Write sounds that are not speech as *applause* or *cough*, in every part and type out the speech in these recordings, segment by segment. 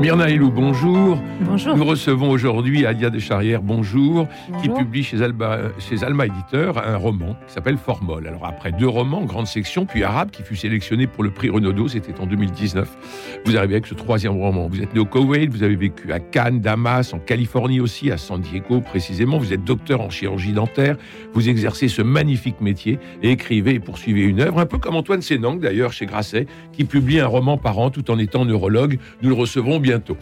Myrna Elou, bonjour. Bonjour. Nous recevons aujourd'hui Adia Descharrières, bonjour, qui publie chez Alba, chez Alma Éditeur un roman qui s'appelle Formol. Alors après deux romans, grande section, puis Arabe, qui fut sélectionné pour le prix Renaudot, c'était en 2019. Vous arrivez avec ce troisième roman. Vous êtes né au Koweït, vous avez vécu à Cannes, Damas, en Californie aussi, à San Diego précisément. Vous êtes docteur en chirurgie dentaire. Vous exercez ce magnifique métier et écrivez et poursuivez une œuvre, un peu comme Antoine Sénang d'ailleurs chez Grasset, qui publie un roman par an tout en étant neurologue. Nous le recevrons bientôt.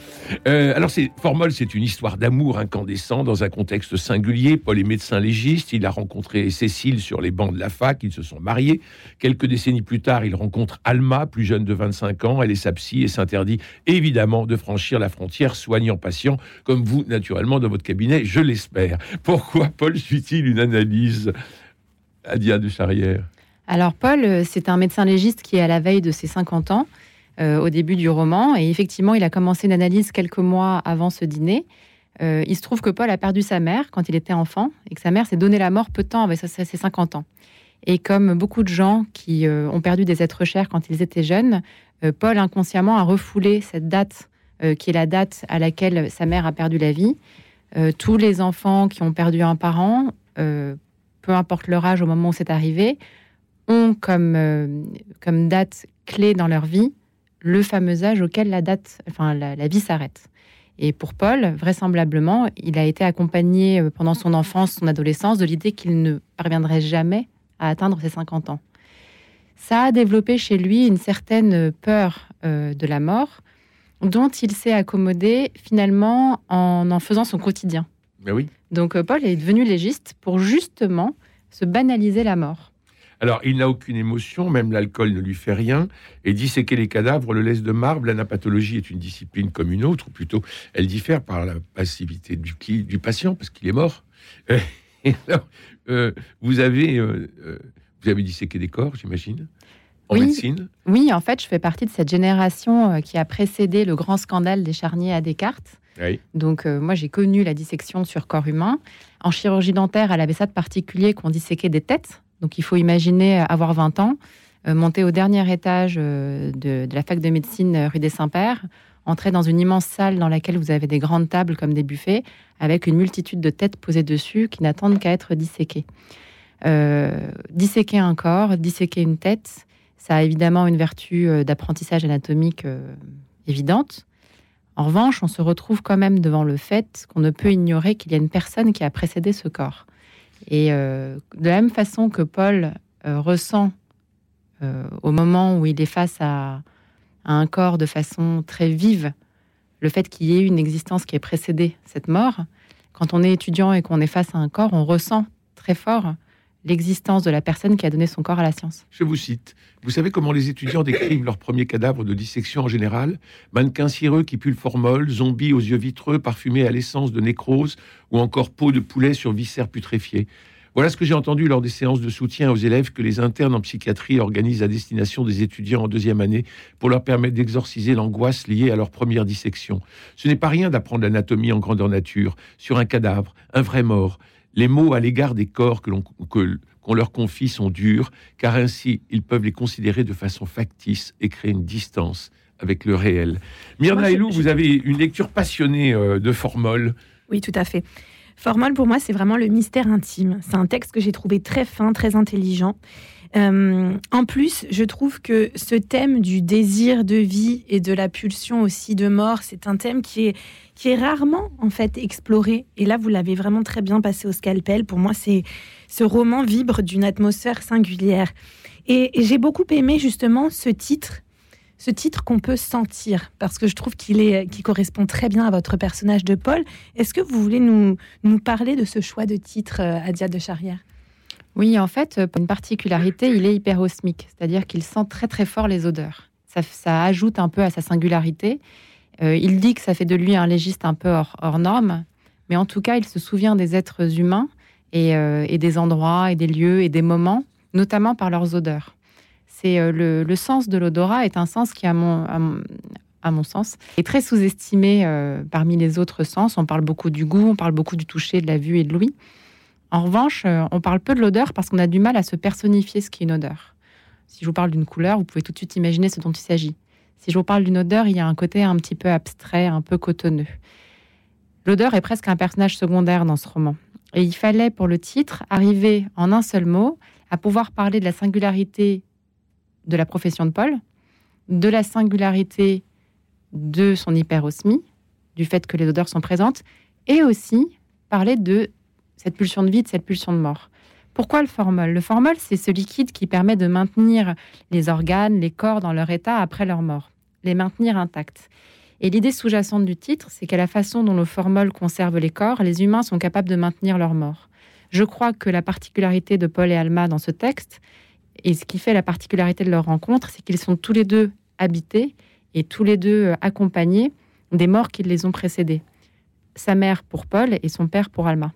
Euh, alors, c'est Formol, c'est une histoire d'amour incandescent dans un contexte singulier. Paul est médecin légiste. Il a rencontré Cécile sur les bancs de la fac. Ils se sont mariés. Quelques décennies plus tard, il rencontre Alma, plus jeune de 25 ans. Elle est sa psy et s'interdit évidemment de franchir la frontière soignant-patient, comme vous, naturellement, dans votre cabinet, je l'espère. Pourquoi Paul suit-il une analyse Adia de Charrière? Alors, Paul, euh, c'est un médecin légiste qui est à la veille de ses 50 ans. Euh, au début du roman. Et effectivement, il a commencé une analyse quelques mois avant ce dîner. Euh, il se trouve que Paul a perdu sa mère quand il était enfant et que sa mère s'est donné la mort peu de temps avant ses 50 ans. Et comme beaucoup de gens qui euh, ont perdu des êtres chers quand ils étaient jeunes, Paul inconsciemment a refoulé cette date qui est la date à laquelle sa mère a perdu la vie. tous les enfants qui ont perdu un parent, peu importe leur âge au moment où c'est arrivé, ont comme, comme date clé dans leur vie le fameux âge auquel la date, enfin la, vie s'arrête. Et pour Paul, vraisemblablement, il a été accompagné euh, pendant son enfance, son adolescence, de l'idée qu'il ne parviendrait jamais à atteindre ses 50 ans. Ça a développé chez lui une certaine peur euh, de la mort, dont il s'est accommodé finalement en en faisant son quotidien. Ben oui. Donc euh, Paul est devenu légiste pour justement se banaliser la mort. Alors, il n'a aucune émotion, même l'alcool ne lui fait rien, et disséquer les cadavres le laisse de marbre. L'anapathologie est une discipline comme une autre, ou plutôt, elle diffère par la passivité du, du patient, parce qu'il est mort. *laughs* Euh, vous, avez, euh, euh, vous avez disséqué des corps, j'imagine en oui, médecine? Oui, en fait, je fais partie de cette génération qui a précédé le grand scandale des charniers à Descartes. Donc, moi, j'ai connu la dissection sur corps humain. En chirurgie dentaire, elle avait ça de particulier qu'on disséquait des têtes. Donc il faut imaginer avoir 20 ans, euh, monter au dernier étage euh, de, la fac de médecine euh, rue des Saints-Pères, entrer dans une immense salle dans laquelle vous avez des grandes tables comme des buffets, avec une multitude de têtes posées dessus qui n'attendent qu'à être disséquées. disséquer un corps, disséquer une tête, ça a évidemment une vertu d'apprentissage anatomique évidente. En revanche, on se retrouve quand même devant le fait qu'on ne peut ignorer qu'il y a une personne qui a précédé ce corps. Et euh, de la même façon que Paul euh, ressent euh, au moment où il est face à, un corps de façon très vive le fait qu'il y ait une existence qui ait précédé cette mort, quand on est étudiant et qu'on est face à un corps, on ressent très fort l'existence de la personne qui a donné son corps à la science. Je vous cite. Vous savez comment les étudiants décrivent leur premier cadavre de dissection en général? Mannequin cireux qui pue le formol, zombies aux yeux vitreux parfumés à l'essence de nécrose ou encore peau de poulet sur viscères putréfiés. Voilà ce que j'ai entendu lors des séances de soutien aux élèves que les internes en psychiatrie organisent à destination des étudiants en deuxième année pour leur permettre d'exorciser l'angoisse liée à leur première dissection. Ce n'est pas rien d'apprendre l'anatomie en grandeur nature, sur un cadavre, un vrai mort, les mots à l'égard des corps que l'on qu'on leur confie sont durs, car ainsi ils peuvent les considérer de façon factice et créer une distance avec le réel. Myrna Elou, vous avez une lecture passionnée euh, de Formol. Oui, tout à fait. Formol, pour moi, c'est vraiment le mystère intime. C'est un texte que j'ai trouvé très fin, très intelligent. Euh, en plus, je trouve que ce thème du désir de vie et de la pulsion aussi de mort, c'est un thème qui est, rarement en fait exploré. Et là, vous l'avez vraiment très bien passé au scalpel. Pour moi, c'est ce roman vibre d'une atmosphère singulière. Et, j'ai beaucoup aimé justement ce titre, ce titre qu'on peut sentir, parce que je trouve qu'il correspond très bien à votre personnage de Paul. Est-ce que vous voulez nous, nous parler de ce choix de titre, euh, Adia de Charrière? Oui, en fait, pour une particularité, il est hyperosmique, c'est-à-dire qu'il sent très très fort les odeurs. Ça, ajoute un peu à sa singularité. Euh, il dit que ça fait de lui un légiste un peu hors, norme, mais en tout cas, il se souvient des êtres humains et, euh, et, des endroits et des lieux et des moments, notamment par leurs odeurs. C'est le, le, sens de l'odorat est un sens qui, à mon, à mon, sens, est très sous-estimé parmi les autres sens. On parle beaucoup du goût, on parle beaucoup du toucher, de la vue et de l'ouïe. En revanche, on parle peu de l'odeur parce qu'on a du mal à se personnifier ce qui est une odeur. Si je vous parle d'une couleur, vous pouvez tout de suite imaginer ce dont il s'agit. Si je vous parle d'une odeur, il y a un côté un petit peu abstrait, un peu cotonneux. L'odeur est presque un personnage secondaire dans ce roman. Et il fallait, pour le titre, arriver en un seul mot à pouvoir parler de la singularité de la profession de Paul, de la singularité de son hyperosmie, du fait que les odeurs sont présentes, et aussi parler de cette pulsion de vie, de cette pulsion de mort. Pourquoi le formol? Le formol, c'est ce liquide qui permet de maintenir les organes, les corps dans leur état après leur mort, les maintenir intacts. Et l'idée sous-jacente du titre, c'est qu'à la façon dont le formol conserve les corps, les humains sont capables de maintenir leur mort. Je crois que la particularité de Paul et Alma dans ce texte, et ce qui fait la particularité de leur rencontre, c'est qu'ils sont tous les deux habités et tous les deux euh, accompagnés des morts qui les ont précédés. Sa mère pour Paul et son père pour Alma.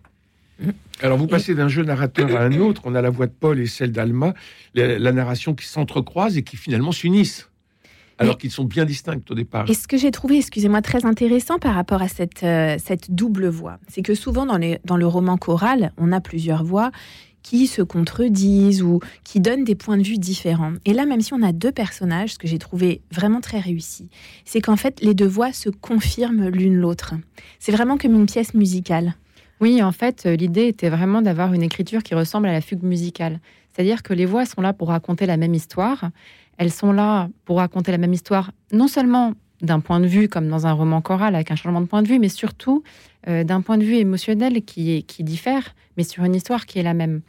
Alors vous passez d'un jeu narrateur à un autre, on a la voix de Paul et celle d'Alma, la, narration qui s'entrecroisent et qui finalement s'unissent. Alors qu'ils sont bien distincts au départ. Et ce que j'ai trouvé, excusez-moi, très intéressant par rapport à cette, euh, cette double voix, c'est que souvent dans, les, dans le roman choral, on a plusieurs voix qui se contredisent ou qui donnent des points de vue différents. Et là, même si on a deux personnages, ce que j'ai trouvé vraiment très réussi, c'est qu'en fait, les deux voix se confirment l'une l'autre. C'est vraiment comme une pièce musicale. Oui, en fait, euh, l'idée était vraiment d'avoir une écriture qui ressemble à la fugue musicale. C'est-à-dire que les voix sont là pour raconter la même histoire. Elles sont là pour raconter la même histoire, non seulement d'un point de vue comme dans un roman choral avec un changement de point de vue, mais surtout euh, d'un point de vue émotionnel qui, diffère, mais sur une histoire qui est la même.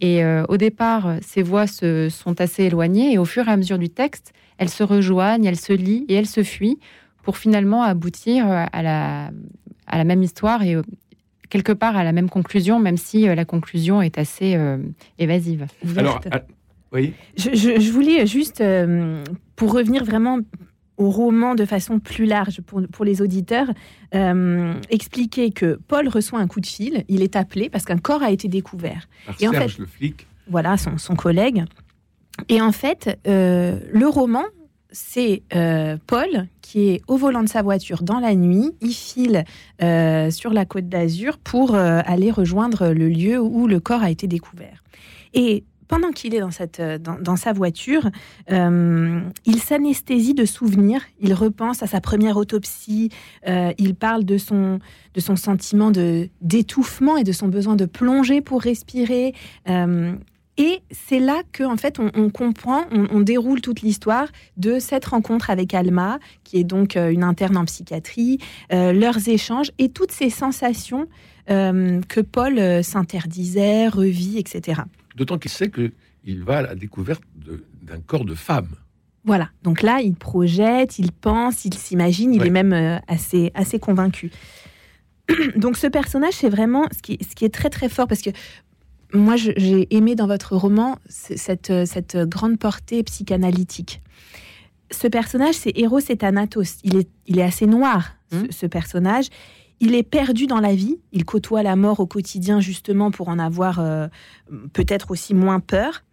Et euh, au départ, ces voix se, sont assez éloignées et au fur et à mesure du texte, elles se rejoignent, elles se lient et elles se fuient pour finalement aboutir à la, à la même histoire et, quelque part à la même conclusion, même si euh, la conclusion est assez euh, évasive. Alors, ah, oui. Je, voulais juste, euh, pour revenir vraiment au roman de façon plus large pour, pour les auditeurs, expliquer que Paul reçoit un coup de fil, il est appelé parce qu'un corps a été découvert. Par Et en fait, le flic. Voilà, son, son, collègue. Et en fait, le roman c'est euh, Paul qui est au volant de sa voiture dans la nuit. Il file euh, sur la côte d'Azur pour euh, aller rejoindre le lieu où le corps a été découvert. Et pendant qu'il est dans, cette, dans, sa voiture, il s'anesthésie de souvenirs. Il repense à sa première autopsie. il parle de son, de son sentiment d'étouffement et de son besoin de plonger pour respirer. Et c'est là que, en fait, on, comprend, on, déroule toute l'histoire de cette rencontre avec Alma, qui est donc euh, une interne en psychiatrie, euh, leurs échanges et toutes ces sensations euh, que Paul s'interdisait, revit, etc. D'autant qu'il sait qu'il va à la découverte d'un corps de femme. Voilà, donc là, il projette, il pense, il s'imagine, il est même assez, assez convaincu. *clears throat* Donc ce personnage, c'est vraiment ce qui, ce qui est très très fort parce que moi, j'ai aimé dans votre roman cette, cette grande portée psychanalytique. Ce personnage, c'est Eros et Thanatos. Il est, il est assez noir, ce, mmh. personnage. Il est perdu dans la vie. Il côtoie la mort au quotidien, justement, pour en avoir euh, peut-être aussi moins peur.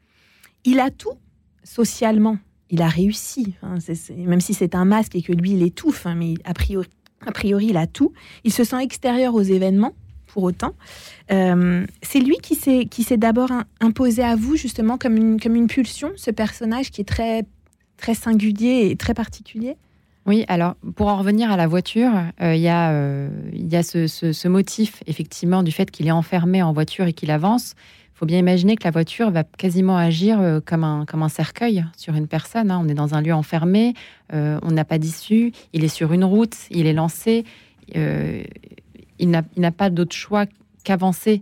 Il a tout socialement. Il a réussi. Hein. même si c'est un masque et que lui, il étouffe, hein, mais a priori, a priori, il a tout. Il se sent extérieur aux événements pour autant. Euh, c'est lui qui s'est d'abord imposé à vous justement comme une comme une pulsion, ce personnage qui est très très singulier et très particulier? Oui, alors pour en revenir à la voiture, euh, il y a, euh, y a ce, ce, motif effectivement du fait qu'il est enfermé en voiture et qu'il avance. Il faut bien imaginer que la voiture va quasiment agir comme un, comme un cercueil sur une personne. Hein. On est dans un lieu enfermé, on n'a pas d'issue, il est sur une route, il est lancé il n'a pas d'autre choix qu'avancer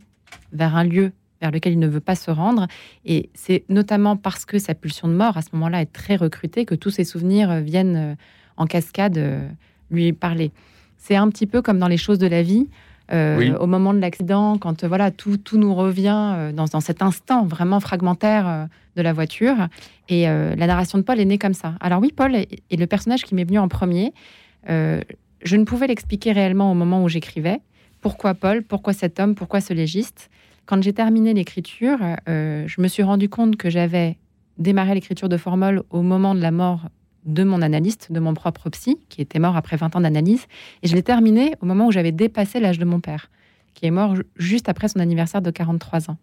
vers un lieu vers lequel il ne veut pas se rendre. Et c'est notamment parce que sa pulsion de mort, à ce moment-là, est très recrutée, que tous ses souvenirs euh, viennent euh, en cascade euh, lui parler. C'est un petit peu comme dans les choses de la vie. Au moment de l'accident, quand voilà tout, tout nous revient dans, cet instant vraiment fragmentaire de la voiture. Et la narration de Paul est née comme ça. Alors oui, Paul est, est le personnage qui m'est venu en premier. je ne pouvais l'expliquer réellement au moment où j'écrivais. Pourquoi Paul? Pourquoi cet homme? Pourquoi ce légiste? Quand j'ai terminé l'écriture, euh, je me suis rendu compte que j'avais démarré l'écriture de Formol au moment de la mort de mon analyste, de mon propre psy, qui était mort après 20 ans d'analyse. Et je l'ai terminé au moment où j'avais dépassé l'âge de mon père, qui est mort juste après son anniversaire de 43 ans.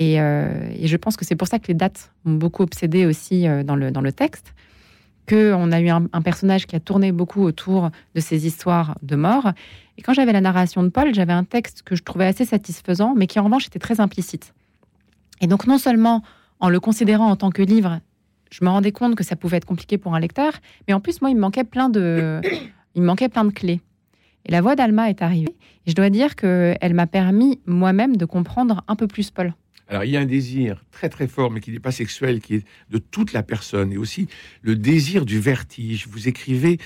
Euh, et, je pense que c'est pour ça que les dates m'ont beaucoup obsédé aussi euh, dans, le, dans le texte, qu'on a eu un, personnage qui a tourné beaucoup autour de ces histoires de mort. Et quand j'avais la narration de Paul, j'avais un texte que je trouvais assez satisfaisant, mais qui en revanche était très implicite. Et donc non seulement en le considérant en tant que livre, je me rendais compte que ça pouvait être compliqué pour un lecteur, mais en plus moi il me manquait plein de, *coughs* il manquait plein de clés. Et la voix d'Alma est arrivée, et je dois dire qu'elle m'a permis moi-même de comprendre un peu plus Paul. Alors il y a un désir très très fort, mais qui n'est pas sexuel, qui est de toute la personne, et aussi le désir du vertige. Vous écrivez,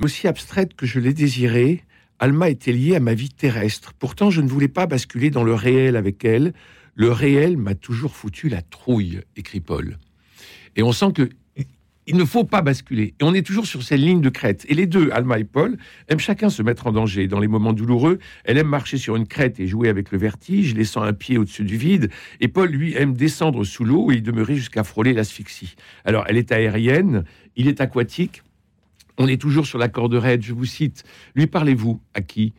aussi abstraite que je l'ai désiré, Alma était liée à ma vie terrestre. Pourtant, je ne voulais pas basculer dans le réel avec elle. Le réel m'a toujours foutu la trouille, écrit Paul. Et on sent que il ne faut pas basculer. Et on est toujours sur cette ligne de crête. Et les deux, Alma et Paul, aiment chacun se mettre en danger. Dans les moments douloureux, elle aime marcher sur une crête et jouer avec le vertige, laissant un pied au-dessus du vide. Et Paul, lui, aime descendre sous l'eau et y demeurer jusqu'à frôler l'asphyxie. Alors, elle est aérienne, il est aquatique. On est toujours sur la corde raide, je vous cite. Lui parlez-vous à qui?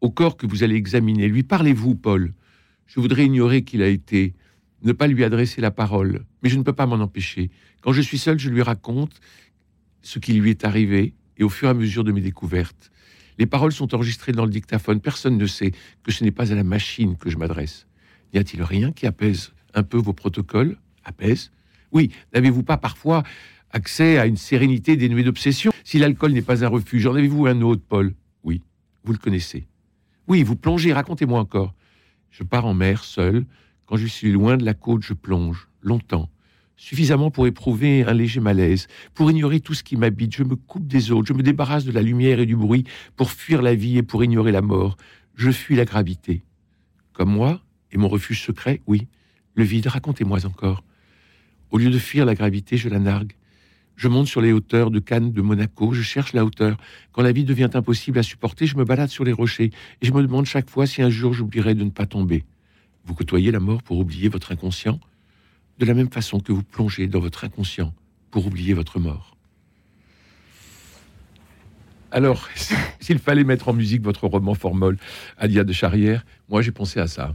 Au corps que vous allez examiner. Lui parlez-vous, Paul? Je voudrais ignorer qu'il a été ne pas lui adresser la parole, mais je ne peux pas m'en empêcher. Quand je suis seul, je lui raconte ce qui lui est arrivé, et au fur et à mesure de mes découvertes. Les paroles sont enregistrées dans le dictaphone. Personne ne sait que ce n'est pas à la machine que je m'adresse. N'y a-t-il rien qui apaise un peu vos protocoles? Apaise? Oui, n'avez-vous pas parfois accès à une sérénité dénuée d'obsession? Si l'alcool n'est pas un refuge, en avez-vous un autre, Paul? Oui, vous le connaissez. Oui, vous plongez, racontez-moi encore. Je pars en mer, seul, quand je suis loin de la côte, je plonge, longtemps, suffisamment pour éprouver un léger malaise, pour ignorer tout ce qui m'habite. Je me coupe des autres, je me débarrasse de la lumière et du bruit pour fuir la vie et pour ignorer la mort. Je fuis la gravité. Comme moi, et mon refuge secret, oui. Le vide, racontez-moi encore. Au lieu de fuir la gravité, je la nargue. Je monte sur les hauteurs de Cannes, de Monaco, je cherche la hauteur. Quand la vie devient impossible à supporter, je me balade sur les rochers et je me demande chaque fois si un jour j'oublierai de ne pas tomber. Vous côtoyez la mort pour oublier votre inconscient, de la même façon que vous plongez dans votre inconscient pour oublier votre mort. Alors, *laughs* s'il fallait mettre en musique votre roman Formol, Alia de Charrière, moi j'ai pensé à ça.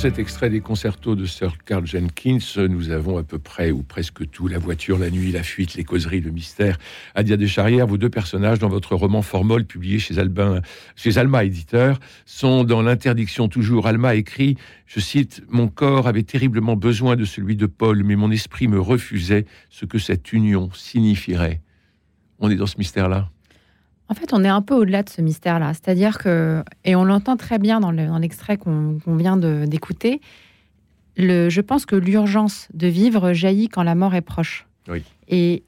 Cet extrait des concertos de Sir Carl Jenkins, nous avons à peu près ou presque tout la voiture, la nuit, la fuite, les causeries, le mystère. Adia Descharrières, vos deux personnages dans votre roman Formol, publié chez, chez Alma Éditeur, sont dans l'interdiction toujours. Alma écrit, je cite, Mon corps avait terriblement besoin de celui de Paul, mais mon esprit me refusait ce que cette union signifierait. On est dans ce mystère-là? En fait, on est un peu au-delà de ce mystère-là. C'est-à-dire que, et on l'entend très bien dans l'extrait qu'on vient d'écouter, je pense que l'urgence de vivre jaillit quand la mort est proche. Et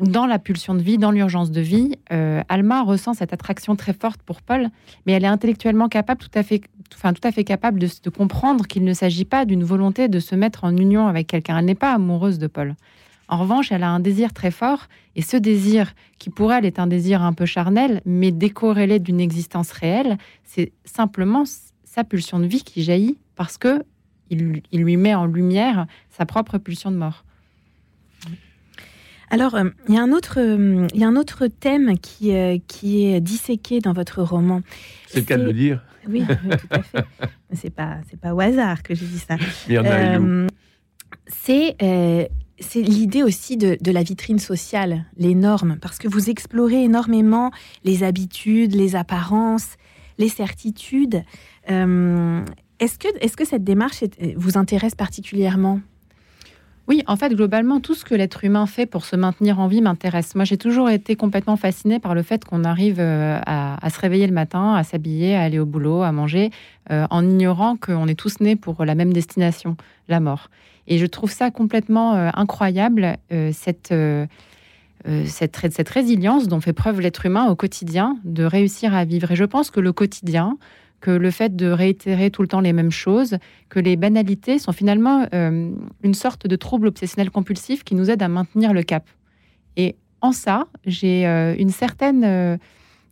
dans la pulsion de vie, dans l'urgence de vie, euh, Alma ressent cette attraction très forte pour Paul, mais elle est intellectuellement capable, tout à fait, enfin, tout à fait capable de, de comprendre qu'il ne s'agit pas d'une volonté de se mettre en union avec quelqu'un. Elle n'est pas amoureuse de Paul. En revanche, elle a un désir très fort, et ce désir, qui pour elle est un désir un peu charnel, mais décorrélé d'une existence réelle, c'est simplement sa pulsion de vie qui jaillit parce que il, lui met en lumière sa propre pulsion de mort. Alors, euh, il y, a un autre, euh, il y a un autre thème qui, euh, qui est disséqué dans votre roman. C'est le cas de le dire. Oui, tout à fait. c'est pas, c'est pas au hasard que j'ai dit ça. c'est c'est l'idée aussi de, la vitrine sociale, les normes, parce que vous explorez énormément les habitudes, les apparences, les certitudes. Euh, est-ce que, est que cette démarche vous intéresse particulièrement? Oui, en fait, globalement, tout ce que l'être humain fait pour se maintenir en vie m'intéresse. Moi, j'ai toujours été complètement fascinée par le fait qu'on arrive euh, à, se réveiller le matin, à s'habiller, à aller au boulot, à manger, euh, en ignorant qu'on est tous nés pour la même destination, la mort. Et je trouve ça complètement euh, incroyable, cette, cette, cette résilience dont fait preuve l'être humain au quotidien, de réussir à vivre. Et je pense que le quotidien, que le fait de réitérer tout le temps les mêmes choses, que les banalités sont finalement euh, une sorte de trouble obsessionnel compulsif qui nous aide à maintenir le cap. Et en ça, j'ai euh, une certaine euh,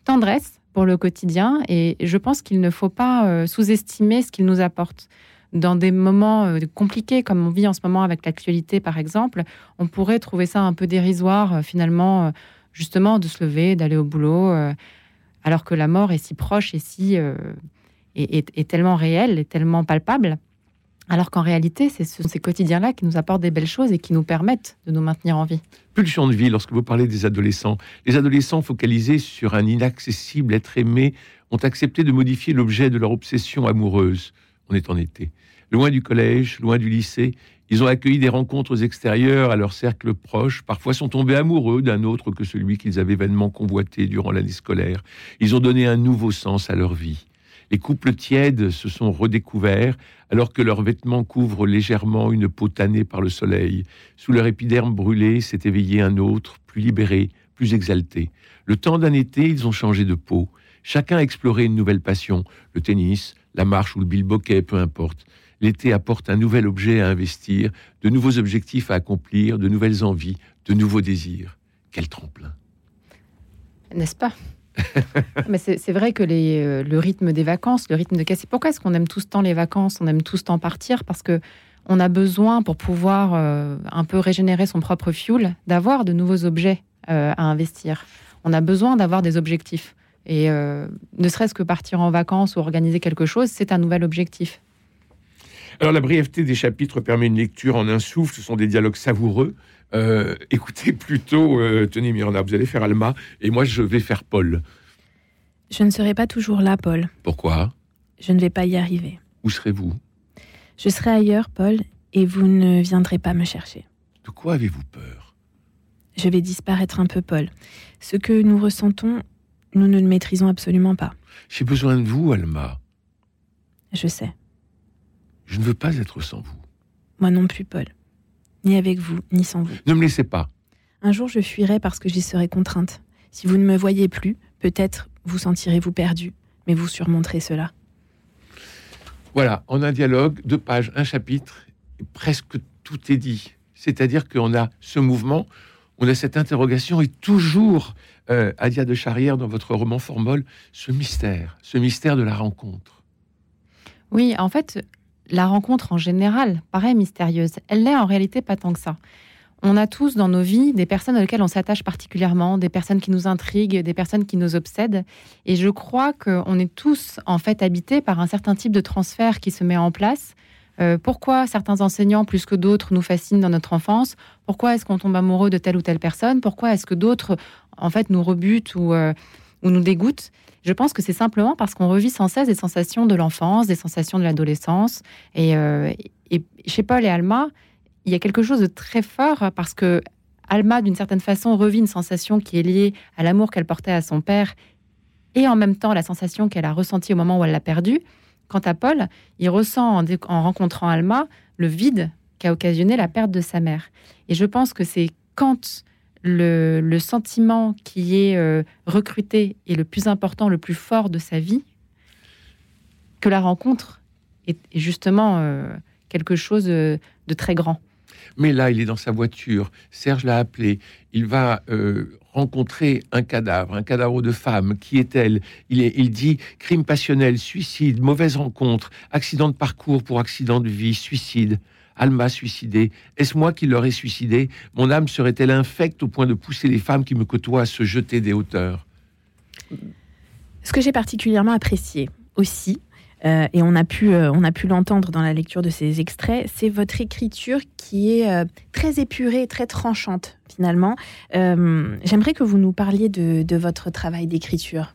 tendresse pour le quotidien et je pense qu'il ne faut pas sous-estimer ce qu'il nous apporte. Dans des moments compliqués comme on vit en ce moment avec l'actualité par exemple, on pourrait trouver ça un peu dérisoire finalement justement de se lever, d'aller au boulot alors que la mort est si proche et si est, tellement réel et tellement palpable. Alors qu'en réalité, c'est ces quotidiens-là qui nous apportent des belles choses et qui nous permettent de nous maintenir en vie. Pulsion de vie, lorsque vous parlez des adolescents, les adolescents focalisés sur un inaccessible être aimé ont accepté de modifier l'objet de leur obsession amoureuse. On est en été. Loin du collège, loin du lycée, ils ont accueilli des rencontres extérieures à leur cercle proche, parfois sont tombés amoureux d'un autre que celui qu'ils avaient vainement convoité durant l'année scolaire. Ils ont donné un nouveau sens à leur vie. Les couples tièdes se sont redécouverts alors que leurs vêtements couvrent légèrement une peau tannée par le soleil. Sous leur épiderme brûlé s'est éveillé un autre, plus libéré, plus exalté. Le temps d'un été, ils ont changé de peau. Chacun a exploré une nouvelle passion, le tennis, la marche ou le bilboquet, peu importe. L'été apporte un nouvel objet à investir, de nouveaux objectifs à accomplir, de nouvelles envies, de nouveaux désirs. Quel tremplin. N'est-ce pas? *laughs* Mais c'est vrai que euh, le rythme des vacances, le rythme de casser. Pourquoi est-ce qu'on aime tous tant les vacances On aime tous tant partir? Parce que on a besoin pour pouvoir euh, un peu régénérer son propre fuel d'avoir de nouveaux objets euh, à investir. On a besoin d'avoir des objectifs. Et ne serait-ce que partir en vacances ou organiser quelque chose, c'est un nouvel objectif. Alors la brièveté des chapitres permet une lecture en un souffle. Ce sont des dialogues savoureux. Euh, écoutez *laughs* plutôt, euh, tenez Myrna, vous allez faire Alma et moi je vais faire Paul. Je ne serai pas toujours là, Paul. Pourquoi? Je ne vais pas y arriver. Où serez-vous? Je serai ailleurs, Paul, et vous ne viendrez pas me chercher. De quoi avez-vous peur? Je vais disparaître un peu, Paul. Ce que nous ressentons, nous ne le maîtrisons absolument pas. J'ai besoin de vous, Alma. Je sais. Je ne veux pas être sans vous. Moi non plus, Paul ni avec vous, ni sans vous. Ne me laissez pas. Un jour, je fuirai parce que j'y serai contrainte. Si vous ne me voyez plus, peut-être vous sentirez-vous perdu, mais vous surmonterez cela. Voilà, en un dialogue, deux pages, un chapitre, et presque tout est dit. C'est-à-dire qu'on a ce mouvement, on a cette interrogation, et toujours, euh, Adia de Charrière, dans votre roman Formol, ce mystère, ce mystère de la rencontre. Oui, en fait, la rencontre en général paraît mystérieuse. Elle l'est en réalité pas tant que ça. on a tous dans nos vies des personnes auxquelles on s'attache particulièrement, des personnes qui nous intriguent, des personnes qui nous obsèdent. Et je crois qu'on est tous en fait habités par un certain type de transfert qui se met en place. Euh, pourquoi certains enseignants plus que d'autres nous fascinent dans notre enfance? Pourquoi est-ce qu'on tombe amoureux de telle ou telle personne? Pourquoi est-ce que d'autres en fait nous rebutent ou, euh, ou nous dégoûtent Je pense que c'est simplement parce qu'on revit sans cesse des sensations de l'enfance, des sensations de l'adolescence. Et, euh, et chez Paul et Alma, il y a quelque chose de très fort parce que Alma, d'une certaine façon, revit une sensation qui est liée à l'amour qu'elle portait à son père et en même temps la sensation qu'elle a ressentie au moment où elle l'a perdu. Quant à Paul, il ressent en, rencontrant Alma le vide qu'a occasionné la perte de sa mère. Et je pense que c'est quand le, sentiment qui est euh, recruté est le plus important, le plus fort de sa vie, que la rencontre est, justement euh, quelque chose de très grand. Mais là, il est dans sa voiture. Serge l'a appelé. Il va euh, rencontrer un cadavre, un cadavre de femme. Qui est-elle il dit crime passionnel, suicide, mauvaise rencontre, accident de parcours pour accident de vie, suicide. Alma suicidée. Est-ce moi qui l'aurais suicidée? Mon âme serait-elle infecte au point de pousser les femmes qui me côtoient à se jeter des hauteurs? Ce que j'ai particulièrement apprécié aussi, euh, et on a pu, euh, on a pu l'entendre dans la lecture de ces extraits, c'est votre écriture qui est euh, très épurée, très tranchante finalement. J'aimerais que vous nous parliez de, votre travail d'écriture.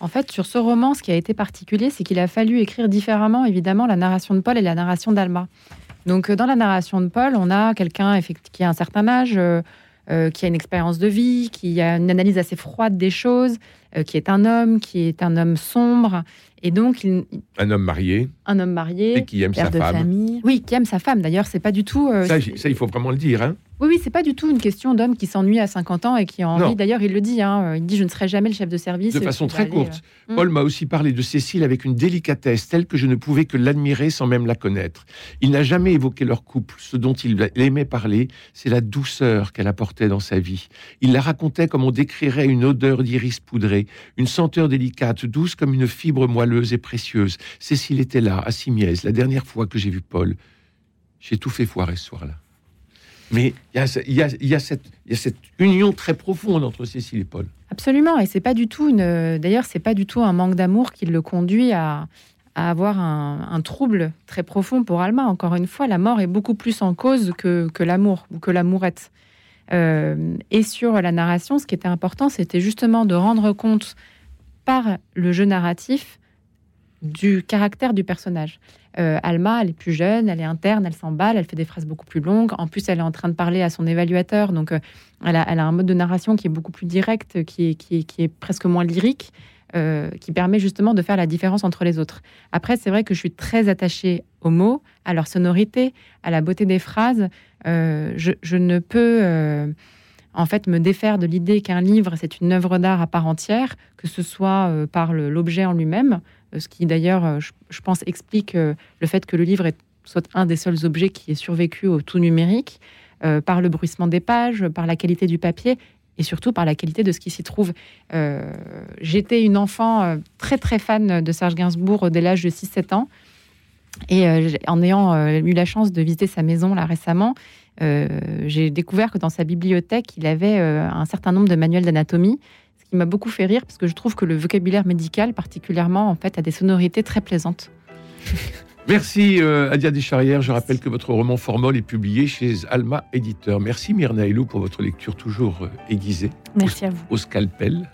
En fait, sur ce roman, ce qui a été particulier, c'est qu'il a fallu écrire différemment, évidemment, la narration de Paul et la narration d'Alma. Donc, dans la narration de Paul, on a quelqu'un qui a un certain âge, qui a une expérience de vie, qui a une analyse assez froide des choses, qui est un homme, qui est un homme sombre, et donc, un homme marié. Un homme marié. Et qui aime sa femme. Oui, qui aime sa femme. D'ailleurs, c'est pas du tout. Euh, ça, il faut vraiment le dire. Hein. Oui, oui, c'est pas du tout une question d'homme qui s'ennuie à 50 ans et qui a envie. D'ailleurs, il le dit. Hein, il dit Je ne serai jamais le chef de service. De façon très courte. Euh, Paul hmm. m'a aussi parlé de Cécile avec une délicatesse telle que je ne pouvais que l'admirer sans même la connaître. Il n'a jamais évoqué leur couple. Ce dont il aimait parler, c'est la douceur qu'elle apportait dans sa vie. Il la racontait comme on décrirait une odeur d'iris une senteur délicate, douce comme une fibre moelleuse et précieuse. Cécile était là, à Simiès, la dernière fois que j'ai vu Paul. J'ai tout fait foirer ce soir-là. Mais il y, a, cette, union très profonde entre Cécile et Paul. Absolument, et c'est pas du tout une. D'ailleurs, c'est pas du tout un manque d'amour qui le conduit à, avoir un, trouble très profond pour Alma. Encore une fois, la mort est beaucoup plus en cause que, l'amour ou que l'amourette. Euh, et sur la narration, ce qui était important, c'était justement de rendre compte par le jeu narratif du caractère du personnage. Euh, Alma, elle est plus jeune, elle est interne, elle s'emballe, elle fait des phrases beaucoup plus longues. En plus, elle est en train de parler à son évaluateur, donc euh, elle, a, un mode de narration qui est beaucoup plus direct, qui est, presque moins lyrique, euh, qui permet justement de faire la différence entre les autres. Après, c'est vrai que je suis très attachée aux mots, à leur sonorité, à la beauté des phrases. Je, ne peux en fait me défaire de l'idée qu'un livre, c'est une œuvre d'art à part entière, que ce soit par l'objet en lui-même, euh, ce qui d'ailleurs, euh, je, pense, explique euh, le fait que le livre soit un des seuls objets qui est survécu au tout numérique, par le bruissement des pages, par la qualité du papier et surtout par la qualité de ce qui s'y trouve. J'étais une enfant très très fan de Serge Gainsbourg dès l'âge de 6-7 ans. Et en ayant eu la chance de visiter sa maison là récemment, j'ai découvert que dans sa bibliothèque, il avait un certain nombre de manuels d'anatomie qui m'a beaucoup fait rire parce que je trouve que le vocabulaire médical, particulièrement, en fait, a des sonorités très plaisantes. Merci euh, Adia Descharrières. Je rappelle que votre roman Formol est publié chez Alma Éditeur. Merci Myrna Elou pour votre lecture toujours euh, aiguisée. Merci à vous. Au scalpel.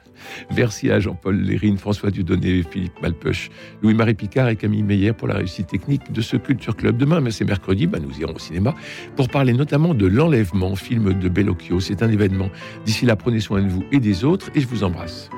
Merci à Jean-Paul Lérine, François Dudonné, Philippe Malpeuch, Louis-Marie Picard et Camille Meyer pour la réussite technique de ce Culture Club. Demain, mais c'est mercredi, bah, nous irons au cinéma pour parler notamment de L'Enlèvement, film de Bellocchio. C'est un événement. D'ici là, prenez soin de vous et des autres et je vous embrasse.